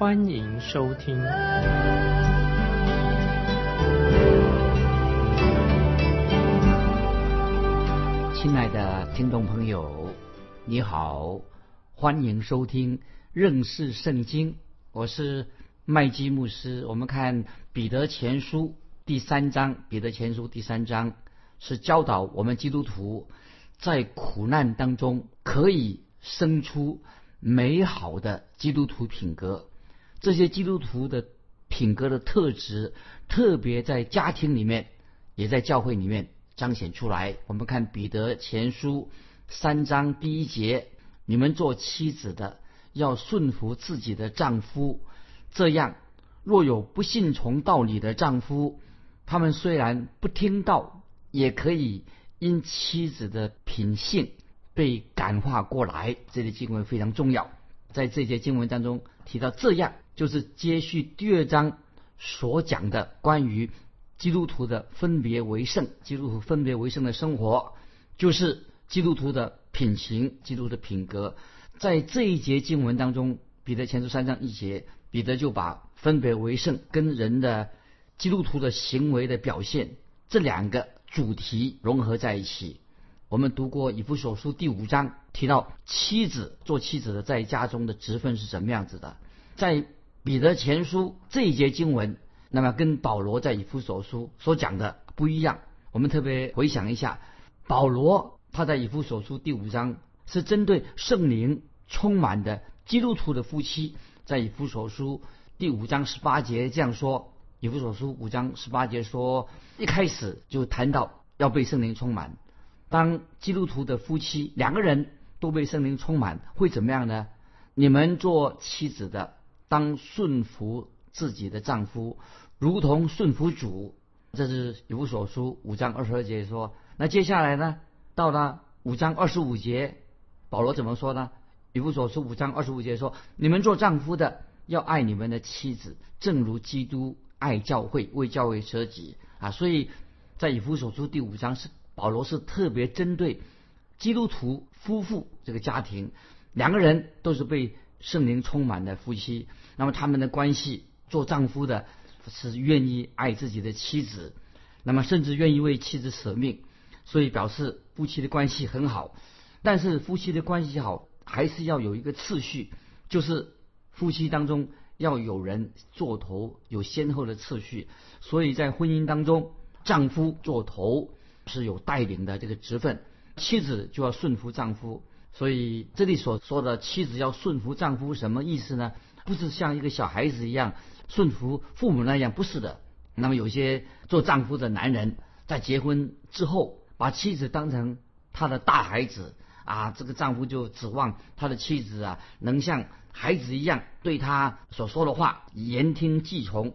欢迎收听。亲爱的听众朋友，你好，欢迎收听认识圣经，我是麦基牧师。我们看彼得前书第三章，彼得前书第三章是教导我们基督徒在苦难当中可以生出美好的基督徒品格。这些基督徒的品格的特质，特别在家庭里面，也在教会里面彰显出来。我们看彼得前书三章第一节：你们做妻子的要顺服自己的丈夫，这样若有不信从道理的丈夫，他们虽然不听道，也可以因妻子的品性被感化过来。这里经文非常重要，在这节经文当中提到，这样就是接续第二章所讲的关于基督徒的分别为圣，基督徒分别为圣的生活，就是基督徒的品行、基督的品格。在这一节经文当中，彼得前书三章一节，彼得就把分别为圣跟人的基督徒的行为的表现这两个主题融合在一起。我们读过以弗所书第五章，提到妻子做妻子的在家中的职分是什么样子的。在彼得前书这一节经文，那么跟保罗在以弗所书所讲的不一样。我们特别回想一下，保罗他在以弗所书第五章是针对圣灵充满的基督徒的夫妻，在以弗所书第五章十八节这样说。以弗所书五章十八节说，一开始就谈到要被圣灵充满。当基督徒的夫妻两个人都被圣灵充满，会怎么样呢？你们做妻子的，当顺服自己的丈夫，如同顺服主。这是以弗所书五章二十二节说。那接下来呢？到了五章二十五节，保罗怎么说呢？以弗所书五章二十五节说：“你们做丈夫的，要爱你们的妻子，正如基督爱教会，为教会舍己。”啊，所以在以弗所书第五章是保罗是特别针对基督徒夫妇这个家庭。两个人都是被圣灵充满的夫妻，那么他们的关系，做丈夫的是愿意爱自己的妻子，那么甚至愿意为妻子舍命，所以表示夫妻的关系很好。但是夫妻的关系好，还是要有一个次序，就是夫妻当中要有人做头，有先后的次序。所以在婚姻当中，丈夫做头是有带领的这个职分，妻子就要顺服丈夫。所以这里所说的妻子要顺服丈夫，什么意思呢？不是像一个小孩子一样顺服父母那样，不是的。那么有些做丈夫的男人在结婚之后，把妻子当成他的大孩子啊，这个丈夫就指望他的妻子啊能像孩子一样对他所说的话言听计从。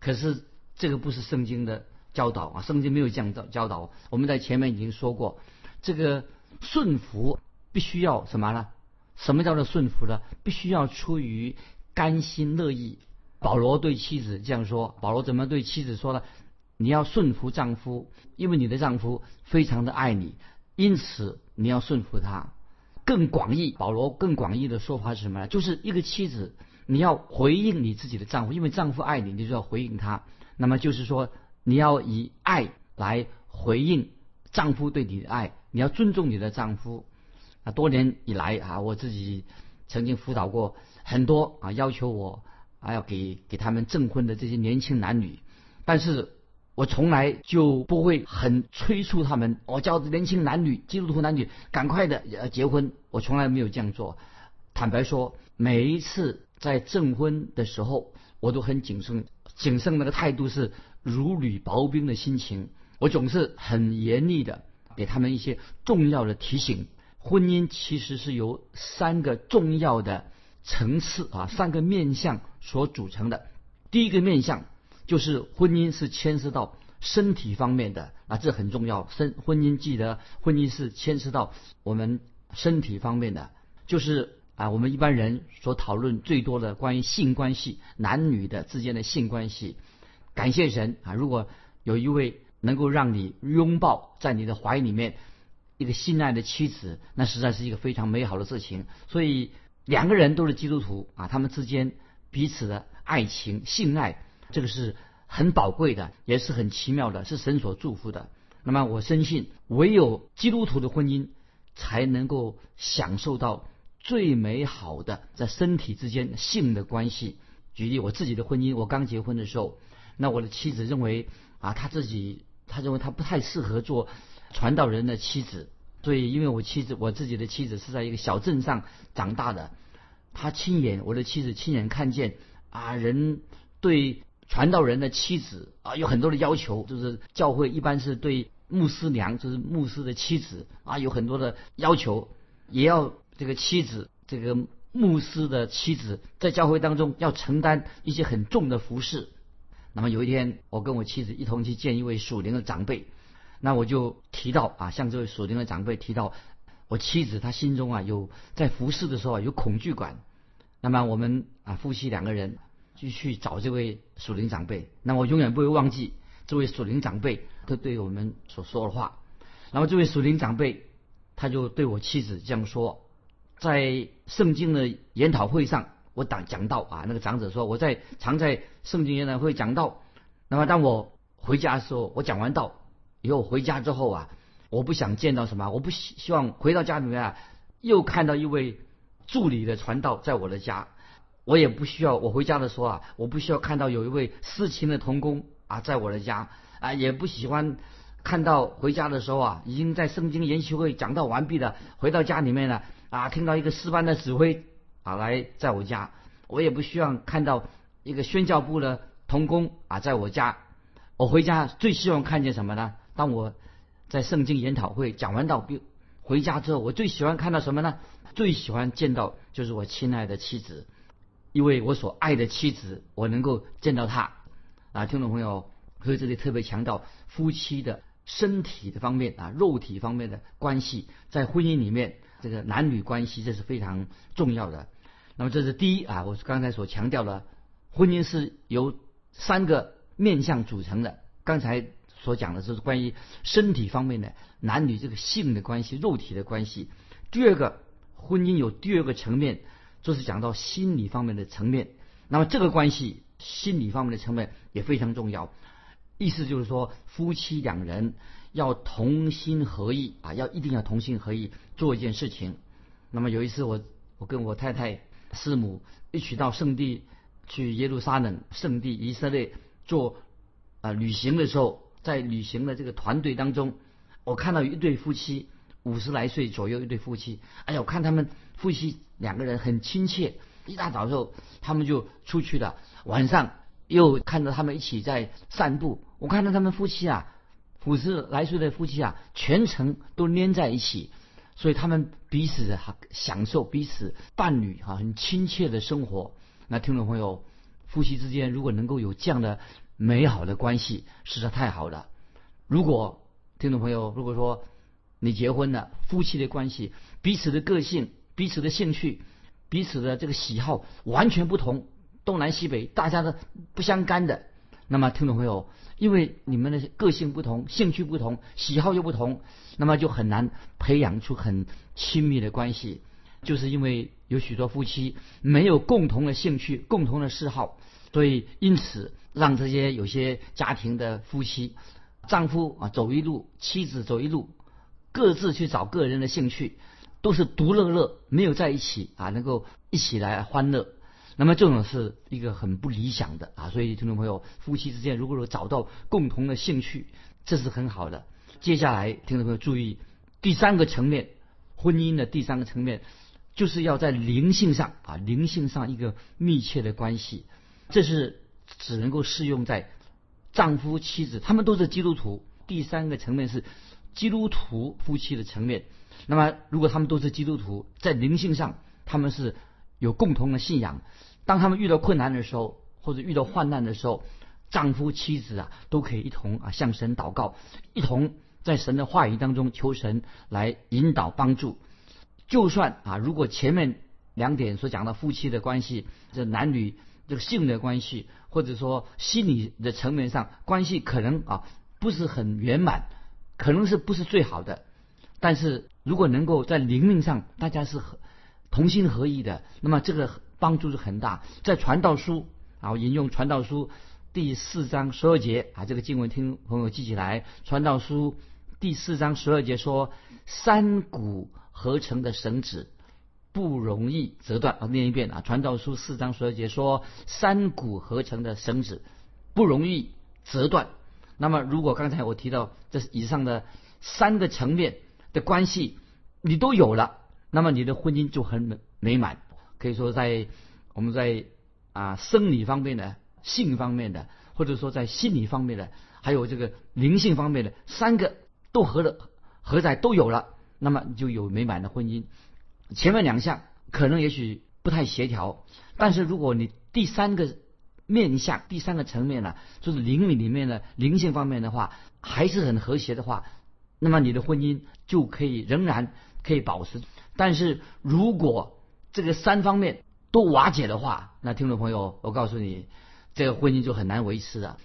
可是这个不是圣经的教导啊，圣经没有这样教教导。我们在前面已经说过，这个顺服。必须要什么呢？什么叫做顺服呢？必须要出于甘心乐意。保罗对妻子这样说：保罗怎么对妻子说呢？你要顺服丈夫，因为你的丈夫非常的爱你，因此你要顺服他。更广义，保罗更广义的说法是什么呢？就是一个妻子，你要回应你自己的丈夫，因为丈夫爱你，你就要回应他。那么就是说，你要以爱来回应丈夫对你的爱，你要尊重你的丈夫。啊，多年以来啊，我自己曾经辅导过很多啊，要求我啊要给给他们证婚的这些年轻男女，但是我从来就不会很催促他们，我叫年轻男女、基督徒男女赶快的呃结婚，我从来没有这样做。坦白说，每一次在证婚的时候，我都很谨慎，谨慎那个态度是如履薄冰的心情，我总是很严厉的给他们一些重要的提醒。婚姻其实是由三个重要的层次啊，三个面相所组成的。第一个面向就是婚姻是牵涉到身体方面的啊，这很重要。身婚姻记得，婚姻是牵涉到我们身体方面的，就是啊，我们一般人所讨论最多的关于性关系，男女的之间的性关系。感谢神啊，如果有一位能够让你拥抱在你的怀里面一个心爱的妻子，那实在是一个非常美好的事情。所以两个人都是基督徒啊，他们之间彼此的爱情、性爱，这个是很宝贵的，也是很奇妙的，是神所祝福的。那么我深信，唯有基督徒的婚姻才能够享受到最美好的在身体之间性的关系。举例我自己的婚姻，我刚结婚的时候，那我的妻子认为啊，她自己。她认为她不太适合做传道人的妻子，所以因为我妻子我自己的妻子是在一个小镇上长大的，他亲眼我的妻子亲眼看见啊人对传道人的妻子啊有很多的要求，就是教会一般是对牧师娘就是牧师的妻子啊有很多的要求，也要这个妻子这个牧师的妻子在教会当中要承担一些很重的服饰。那么有一天，我跟我妻子一同去见一位属灵的长辈，那我就提到啊，向这位属灵的长辈提到，我妻子她心中啊有在服侍的时候啊有恐惧感。那么我们啊夫妻两个人就去找这位属灵长辈。那我永远不会忘记这位属灵长辈他对我们所说的话。那么这位属灵长辈他就对我妻子这样说，在圣经的研讨会上。我讲讲到啊，那个长者说我在常在圣经研讨会讲到，那么当我回家的时候，我讲完道以后回家之后啊，我不想见到什么，我不希希望回到家里面啊，又看到一位助理的传道在我的家，我也不需要我回家的时候啊，我不需要看到有一位私情的童工啊在我的家啊，也不喜欢看到回家的时候啊，已经在圣经研习会讲到完毕了，回到家里面了啊，听到一个诗班的指挥。啊，来在我家，我也不希望看到一个宣教部的童工啊，在我家。我回家最希望看见什么呢？当我在圣经研讨会讲完到回家之后，我最喜欢看到什么呢？最喜欢见到就是我亲爱的妻子，因为我所爱的妻子，我能够见到她。啊，听众朋友，所以这里特别强调夫妻的身体的方面啊，肉体方面的关系，在婚姻里面。这个男女关系这是非常重要的。那么这是第一啊，我刚才所强调的，婚姻是由三个面相组成的。刚才所讲的就是关于身体方面的男女这个性的关系、肉体的关系。第二个，婚姻有第二个层面，就是讲到心理方面的层面。那么这个关系，心理方面的层面也非常重要。意思就是说，夫妻两人。要同心合意啊，要一定要同心合意做一件事情。那么有一次，我我跟我太太师母一起到圣地去耶路撒冷圣地以色列做啊旅行的时候，在旅行的这个团队当中，我看到一对夫妻五十来岁左右一对夫妻，哎呀，我看他们夫妻两个人很亲切。一大早的时候，他们就出去了，晚上又看到他们一起在散步。我看到他们夫妻啊。五十来岁的夫妻啊，全程都黏在一起，所以他们彼此哈享受彼此伴侣哈很亲切的生活。那听众朋友，夫妻之间如果能够有这样的美好的关系，实在太好了。如果听众朋友如果说你结婚了，夫妻的关系，彼此的个性、彼此的兴趣、彼此的这个喜好完全不同，东南西北，大家的不相干的。那么，听众朋友，因为你们的个性不同、兴趣不同、喜好又不同，那么就很难培养出很亲密的关系。就是因为有许多夫妻没有共同的兴趣、共同的嗜好，所以因此让这些有些家庭的夫妻，丈夫啊走一路，妻子走一路，各自去找个人的兴趣，都是独乐乐，没有在一起啊，能够一起来欢乐。那么这种是一个很不理想的啊，所以听众朋友，夫妻之间如果说找到共同的兴趣，这是很好的。接下来，听众朋友注意，第三个层面，婚姻的第三个层面，就是要在灵性上啊，灵性上一个密切的关系。这是只能够适用在丈夫妻子，他们都是基督徒。第三个层面是基督徒夫妻的层面。那么，如果他们都是基督徒，在灵性上他们是。有共同的信仰，当他们遇到困难的时候，或者遇到患难的时候，丈夫妻子啊都可以一同啊向神祷告，一同在神的话语当中求神来引导帮助。就算啊，如果前面两点所讲的夫妻的关系，这男女这个性的关系，或者说心理的层面上关系可能啊不是很圆满，可能是不是最好的，但是如果能够在灵命上大家是同心合意的，那么这个帮助是很大。在传道书啊，引用传道书第四章十二节啊，这个经文听朋友记起来，传道书第四章十二节说：三股合成的绳子。不容易折断啊！念一遍啊，《传道书》四章十二节说：“三股合成的绳子不容易折断。”那么，如果刚才我提到这以上的三个层面的关系你都有了，那么你的婚姻就很美美满。可以说，在我们在啊生理方面的、性方面的，或者说在心理方面的，还有这个灵性方面的，三个都合了合在都有了，那么你就有美满的婚姻。前面两项可能也许不太协调，但是如果你第三个面向、第三个层面呢，就是灵里里面的灵性方面的话，还是很和谐的话，那么你的婚姻就可以仍然可以保持。但是如果这个三方面都瓦解的话，那听众朋友，我告诉你，这个婚姻就很难维持了。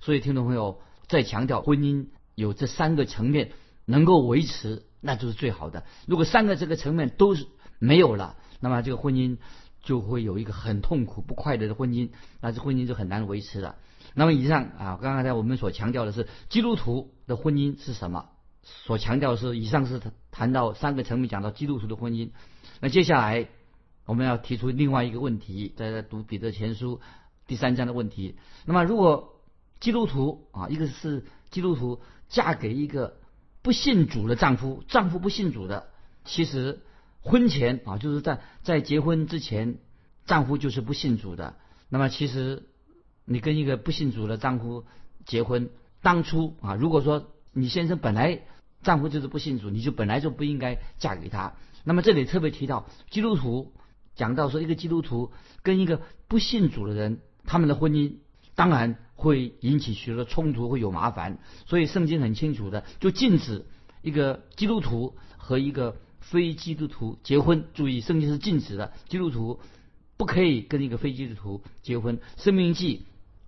所以听众朋友再强调，婚姻有这三个层面能够维持。那就是最好的。如果三个这个层面都是没有了，那么这个婚姻就会有一个很痛苦、不快乐的婚姻，那这婚姻就很难维持了。那么以上啊，刚刚才我们所强调的是基督徒的婚姻是什么？所强调的是以上是谈到三个层面讲到基督徒的婚姻。那接下来我们要提出另外一个问题，在读彼得前书第三章的问题。那么如果基督徒啊，一个是基督徒嫁给一个。不信主的丈夫，丈夫不信主的，其实婚前啊，就是在在结婚之前，丈夫就是不信主的。那么其实你跟一个不信主的丈夫结婚，当初啊，如果说你先生本来丈夫就是不信主，你就本来就不应该嫁给他。那么这里特别提到基督徒，讲到说一个基督徒跟一个不信主的人，他们的婚姻当然。会引起许多冲突，会有麻烦，所以圣经很清楚的就禁止一个基督徒和一个非基督徒结婚。注意，圣经是禁止的，基督徒不可以跟一个非基督徒结婚。生命记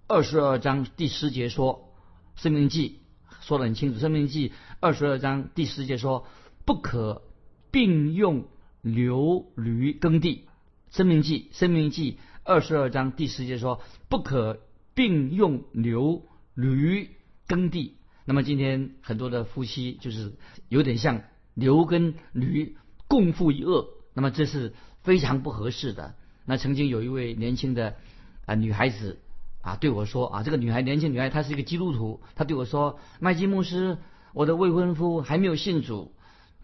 二十二章第十节说，生命记说的很清楚，生命记二十二章第十节说，不可并用牛驴耕地。生命记生命记二十二章第十节说，不可。并用牛驴耕地，那么今天很多的夫妻就是有点像牛跟驴共负一恶，那么这是非常不合适的。那曾经有一位年轻的啊女孩子啊对我说啊，这个女孩年轻女孩她是一个基督徒，她对我说，麦基牧师，我的未婚夫还没有信主，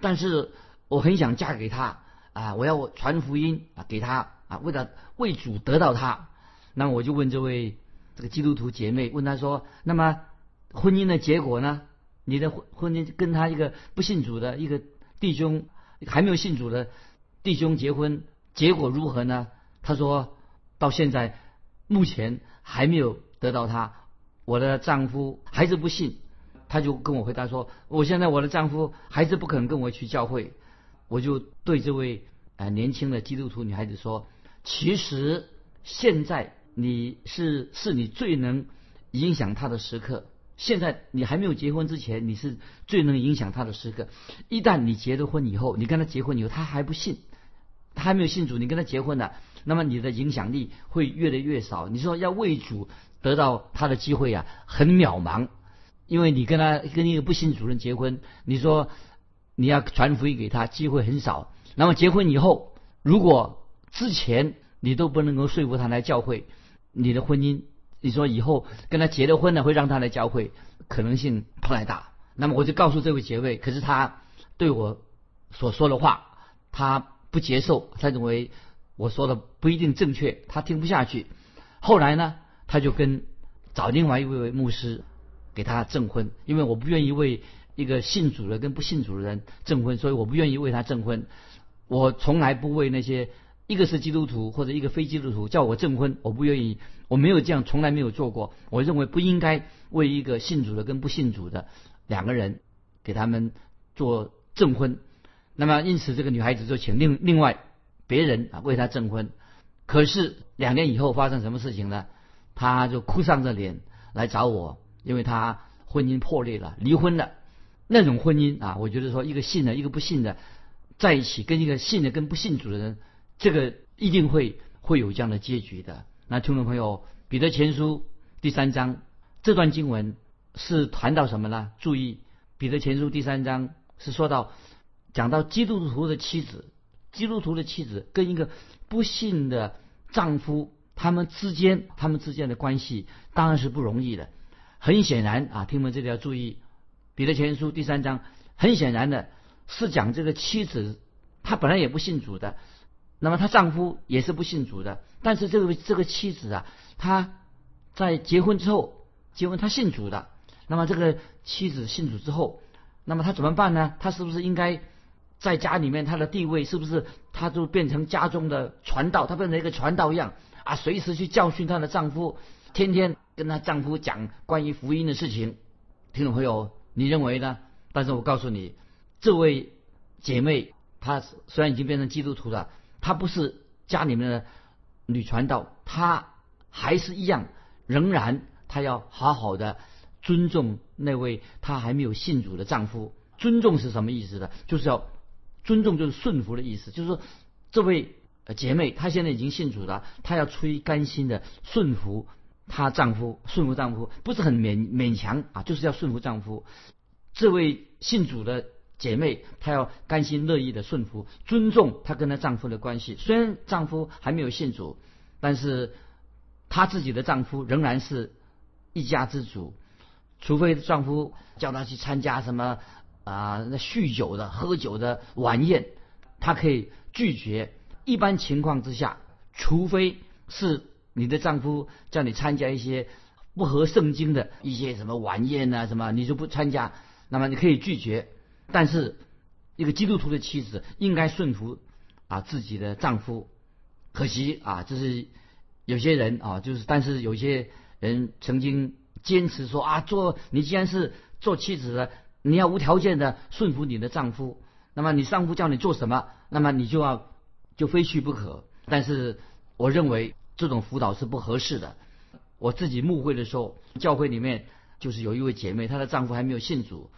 但是我很想嫁给他啊，我要传福音啊给他啊，为了为主得到他。那我就问这位。这个基督徒姐妹问他说：“那么婚姻的结果呢？你的婚婚姻跟他一个不信主的一个弟兄还没有信主的弟兄结婚，结果如何呢？”他说：“到现在目前还没有得到他，我的丈夫还是不信。”他就跟我回答说：“我现在我的丈夫还是不肯跟我去教会。”我就对这位啊年轻的基督徒女孩子说：“其实现在。”你是是你最能影响他的时刻。现在你还没有结婚之前，你是最能影响他的时刻。一旦你结了婚以后，你跟他结婚以后，他还不信，他还没有信主，你跟他结婚了，那么你的影响力会越来越少。你说要为主得到他的机会啊，很渺茫，因为你跟他跟一个不信主人结婚，你说你要传福音给他，机会很少。那么结婚以后，如果之前你都不能够说服他来教会，你的婚姻，你说以后跟他结了婚呢，会让他来教会，可能性不太大。那么我就告诉这位姐妹，可是他对我所说的话，他不接受，他认为我说的不一定正确，他听不下去。后来呢，他就跟找另外一位牧师给他证婚，因为我不愿意为一个信主的跟不信主的人证婚，所以我不愿意为他证婚。我从来不为那些一个是基督徒或者一个非基督徒叫我证婚，我不愿意，我没有这样，从来没有做过。我认为不应该为一个信主的跟不信主的两个人给他们做证婚。那么因此这个女孩子就请另另外别人啊为她证婚。可是两年以后发生什么事情呢？她就哭丧着脸来找我，因为她婚姻破裂了，离婚了。那种婚姻啊，我觉得说一个信的，一个不信的在一起，跟一个信的跟不信主的人，这个一定会会有这样的结局的。那听众朋友，彼得前书第三章这段经文是谈到什么呢？注意，彼得前书第三章是说到讲到基督徒的妻子，基督徒的妻子跟一个不信的丈夫，他们之间他们之间的关系当然是不容易的。很显然啊，听们这里要注意。彼得前书第三章，很显然的是讲这个妻子，她本来也不信主的，那么她丈夫也是不信主的，但是这个这个妻子啊，她在结婚之后，结婚她信主的，那么这个妻子信主之后，那么她怎么办呢？她是不是应该在家里面她的地位是不是她就变成家中的传道，她变成一个传道一样啊，随时去教训她的丈夫，天天跟她丈夫讲关于福音的事情，听众朋友。你认为呢？但是我告诉你，这位姐妹她虽然已经变成基督徒了，她不是家里面的女传道，她还是一样，仍然她要好好的尊重那位她还没有信主的丈夫。尊重是什么意思呢？就是要尊重，就是顺服的意思。就是说，这位姐妹她现在已经信主了，她要出于甘心的顺服。她丈夫顺服丈夫不是很勉勉强啊，就是要顺服丈夫。这位信主的姐妹，她要甘心乐意的顺服，尊重她跟她丈夫的关系。虽然丈夫还没有信主，但是她自己的丈夫仍然是一家之主。除非丈夫叫她去参加什么啊那酗酒的、喝酒的晚宴，她可以拒绝。一般情况之下，除非是。你的丈夫叫你参加一些不合圣经的一些什么晚宴啊，什么你就不参加，那么你可以拒绝。但是一个基督徒的妻子应该顺服啊自己的丈夫。可惜啊，就是有些人啊，就是但是有些人曾经坚持说啊，做你既然是做妻子的，你要无条件的顺服你的丈夫。那么你丈夫叫你做什么，那么你就要就非去不可。但是我认为。这种辅导是不合适的。我自己牧会的时候，教会里面就是有一位姐妹，她的丈夫还没有信主，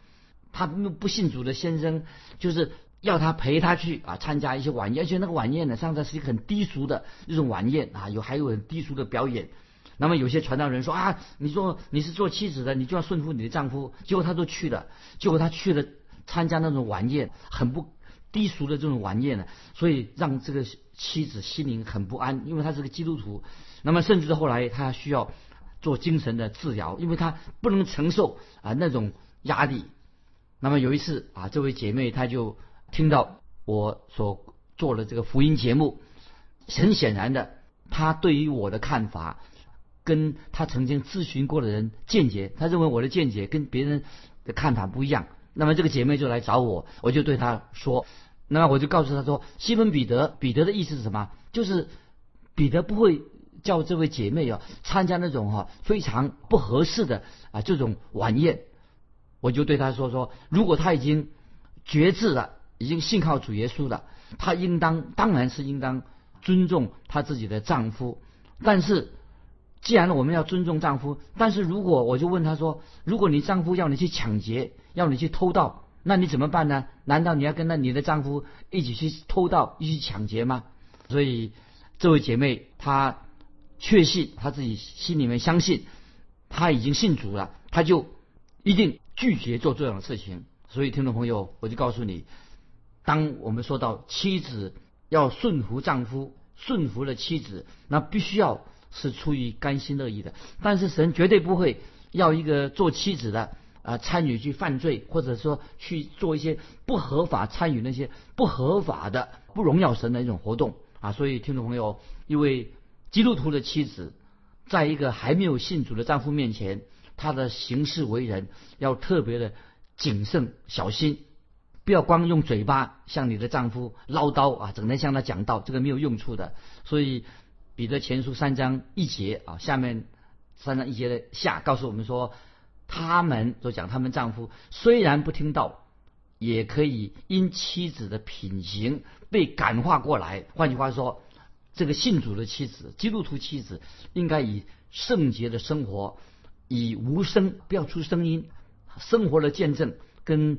她不信主的先生就是要他陪他去啊参加一些晚宴，而且那个晚宴呢，上次是一个很低俗的一种晚宴啊，有还有很低俗的表演。那么有些传道人说啊，你说你是做妻子的，你就要顺服你的丈夫。结果他都去了，结果他去了参加那种晚宴，很不低俗的这种晚宴呢，所以让这个。妻子心灵很不安，因为他是个基督徒。那么，甚至后来他需要做精神的治疗，因为他不能承受啊那种压力。那么有一次啊，这位姐妹她就听到我所做的这个福音节目，很显然的，她对于我的看法，跟她曾经咨询过的人见解，她认为我的见解跟别人的看法不一样。那么这个姐妹就来找我，我就对她说。那么我就告诉她说：“西门彼得，彼得的意思是什么？就是彼得不会叫这位姐妹啊参加那种哈非常不合适的啊这种晚宴。”我就对他说：“说如果他已经决志了，已经信靠主耶稣了，他应当当然是应当尊重他自己的丈夫。但是既然我们要尊重丈夫，但是如果我就问他说：如果你丈夫要你去抢劫，要你去偷盗？”那你怎么办呢？难道你要跟那你的丈夫一起去偷盗、一起抢劫吗？所以这位姐妹她确信，她自己心里面相信，她已经信主了，她就一定拒绝做这样的事情。所以听众朋友，我就告诉你，当我们说到妻子要顺服丈夫，顺服了妻子，那必须要是出于甘心乐意的。但是神绝对不会要一个做妻子的。啊，参与去犯罪，或者说去做一些不合法参与那些不合法的、不荣耀神的一种活动啊！所以，听众朋友，一位基督徒的妻子，在一个还没有信主的丈夫面前，她的行事为人要特别的谨慎小心。不要光用嘴巴向你的丈夫唠叨啊，整天向他讲道，这个没有用处的。所以彼得前书三章一节啊，下面三章一节的下告诉我们说，他们就讲他们丈夫虽然不听道，也可以因妻子的品行被感化过来。换句话说，这个信主的妻子，基督徒妻子应该以圣洁的生活，以无声不要出声音，生活的见证跟。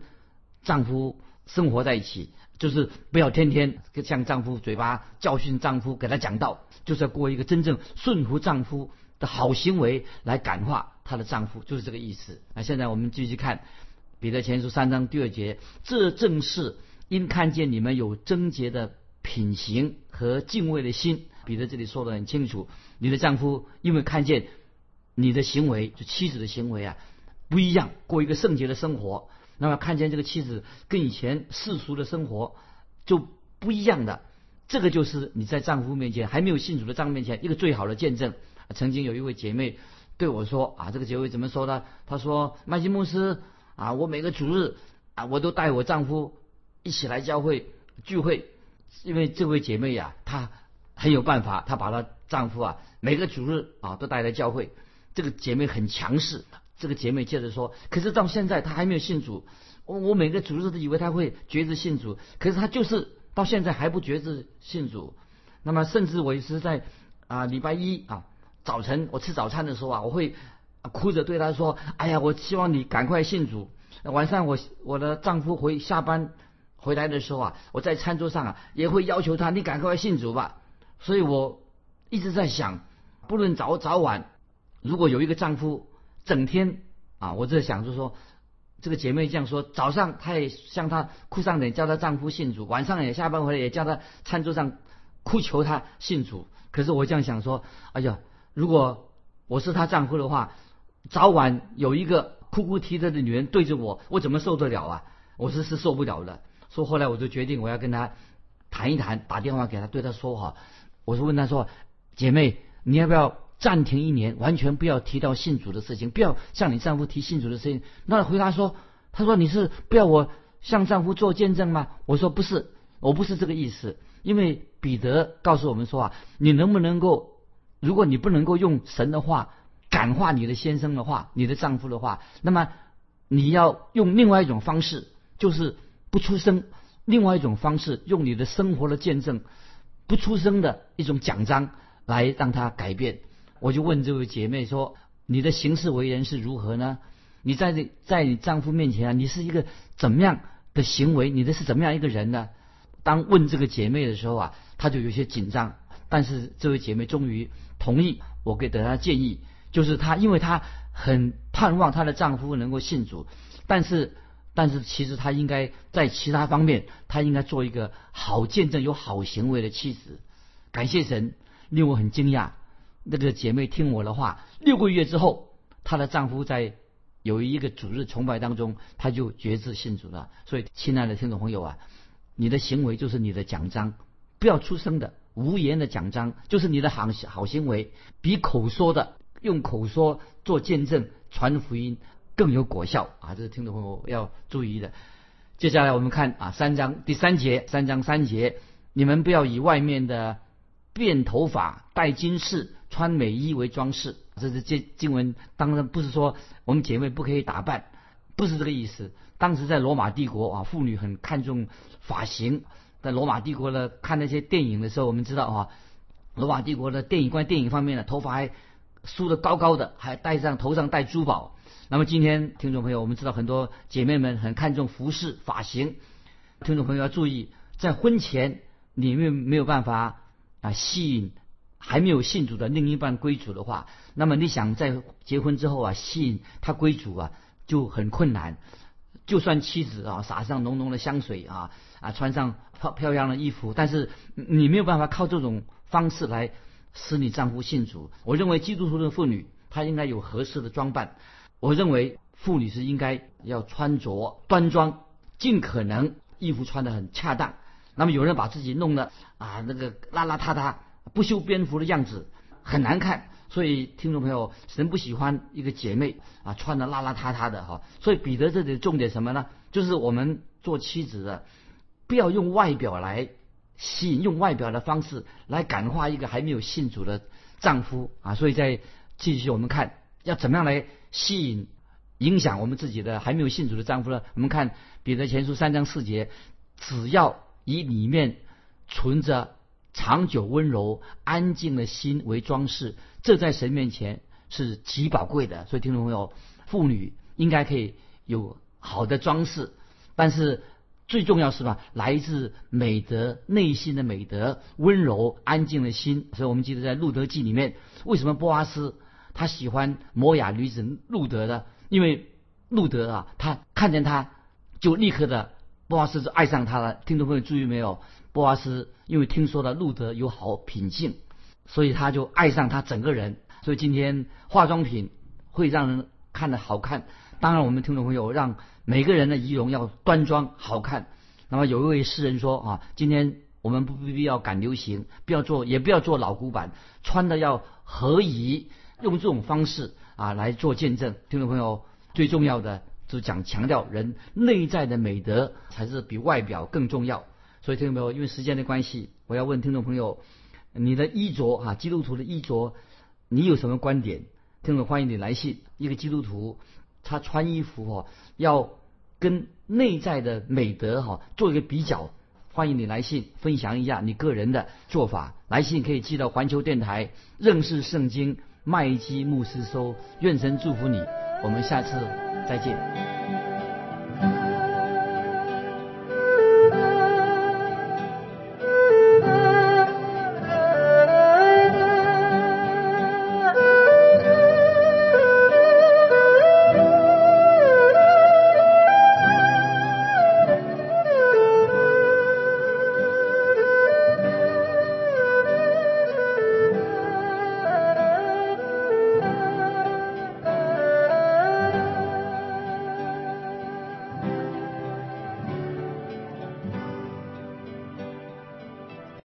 丈夫生活在一起，就是不要天天向丈夫嘴巴教训丈夫，给他讲道，就是要过一个真正顺服丈夫的好行为来感化她的丈夫，就是这个意思。那现在我们继续看彼得前书三章第二节，这正是因看见你们有贞洁的品行和敬畏的心。彼得这里说的很清楚，你的丈夫因为看见你的行为，就妻子的行为啊不一样，过一个圣洁的生活。那么看见这个妻子跟以前世俗的生活就不一样的，这个就是你在丈夫面前还没有信主的丈夫面前一个最好的见证。曾经有一位姐妹对我说啊，这个姐妹怎么说呢？她说麦基牧师啊，我每个主日啊，我都带我丈夫一起来教会聚会，因为这位姐妹呀，她很有办法，她把她丈夫啊每个主日啊都带来教会。这个姐妹很强势。这个姐妹接着说：“可是到现在她还没有信主，我我每个主日都以为她会觉知信主，可是她就是到现在还不觉知信主。那么甚至我也是在啊礼拜一啊早晨我吃早餐的时候啊，我会哭着对她说：‘哎呀，我希望你赶快信主。’晚上我我的丈夫回下班回来的时候啊，我在餐桌上啊也会要求他：‘你赶快信主吧。’所以我一直在想，不论早早晚，如果有一个丈夫。”整天啊，我在想，就是说，这个姐妹这样说，早上她也向她哭丧脸，叫她丈夫信主；晚上也下班回来也叫她餐桌上哭求她信主。可是我这样想说，哎呀，如果我是她丈夫的话，早晚有一个哭哭啼啼的女人对着我，我怎么受得了啊？我是是受不了的。所以后来我就决定，我要跟她谈一谈，打电话给她，对她说哈，我是问她说，姐妹，你要不要？暂停一年，完全不要提到信主的事情，不要向你丈夫提信主的事情。那回答说：“他说你是不要我向丈夫做见证吗？”我说：“不是，我不是这个意思。因为彼得告诉我们说啊，你能不能够，如果你不能够用神的话感化你的先生的话，你的丈夫的话，那么你要用另外一种方式，就是不出声；另外一种方式，用你的生活的见证，不出声的一种奖章来让他改变。”我就问这位姐妹说：“你的行事为人是如何呢？你在在你丈夫面前啊，你是一个怎么样的行为？你的是怎么样一个人呢？”当问这个姐妹的时候啊，她就有些紧张。但是这位姐妹终于同意我给的她建议，就是她因为她很盼望她的丈夫能够信主，但是但是其实她应该在其他方面，她应该做一个好见证、有好行为的妻子。感谢神，令我很惊讶。那个姐妹听我的话，六个月之后，她的丈夫在有一个主日崇拜当中，她就决志信主了。所以，亲爱的听众朋友啊，你的行为就是你的奖章，不要出声的无言的奖章，就是你的好好行为，比口说的用口说做见证传福音更有果效啊！这是听众朋友要注意的。接下来我们看啊，三章第三节，三章三节，你们不要以外面的辫头发、戴金饰。穿美衣为装饰，这是经经文。当然不是说我们姐妹不可以打扮，不是这个意思。当时在罗马帝国啊，妇女很看重发型。在罗马帝国呢，看那些电影的时候，我们知道啊，罗马帝国的电影关电影方面呢，头发还梳得高高的，还戴上头上戴珠宝。那么今天听众朋友，我们知道很多姐妹们很看重服饰发型。听众朋友要注意，在婚前你们没有办法啊吸引。还没有信主的另一半归主的话，那么你想在结婚之后啊，吸引他归主啊，就很困难。就算妻子啊，撒上浓浓的香水啊，啊，穿上漂漂亮的衣服，但是你没有办法靠这种方式来使你丈夫信主。我认为基督徒的妇女她应该有合适的装扮。我认为妇女是应该要穿着端庄，尽可能衣服穿得很恰当。那么有人把自己弄得啊那个邋邋遢遢。不修边幅的样子很难看，所以听众朋友，神不喜欢一个姐妹啊穿的邋邋遢遢的哈。所以彼得这里重点什么呢？就是我们做妻子的，不要用外表来吸引，用外表的方式来感化一个还没有信主的丈夫啊。所以在继续我们看要怎么样来吸引、影响我们自己的还没有信主的丈夫呢？我们看彼得前书三章四节，只要以里面存着长久温柔、安静的心为装饰，这在神面前是极宝贵的。所以听众朋友，妇女应该可以有好的装饰，但是最重要是吧，来自美德、内心的美德、温柔、安静的心。所以我们记得在路德记里面，为什么波阿斯他喜欢摩雅女子路德的？因为路德啊，他看见他就立刻的波阿斯就爱上他了。听众朋友注意没有？波阿斯因为听说了路德有好品性，所以他就爱上他整个人。所以今天化妆品会让人看得好看。当然，我们听众朋友让每个人的仪容要端庄好看。那么有一位诗人说啊，今天我们不必要赶流行，不要做也不要做老古板，穿的要合宜，用这种方式啊来做见证。听众朋友，最重要的就讲强调人内在的美德才是比外表更重要。所以听众朋友，因为时间的关系，我要问听众朋友，你的衣着啊，基督徒的衣着，你有什么观点？听众欢迎你来信。一个基督徒他穿衣服哦，要跟内在的美德哈做一个比较。欢迎你来信分享一下你个人的做法。来信可以寄到环球电台认识圣经麦基牧师收。愿神祝福你，我们下次再见。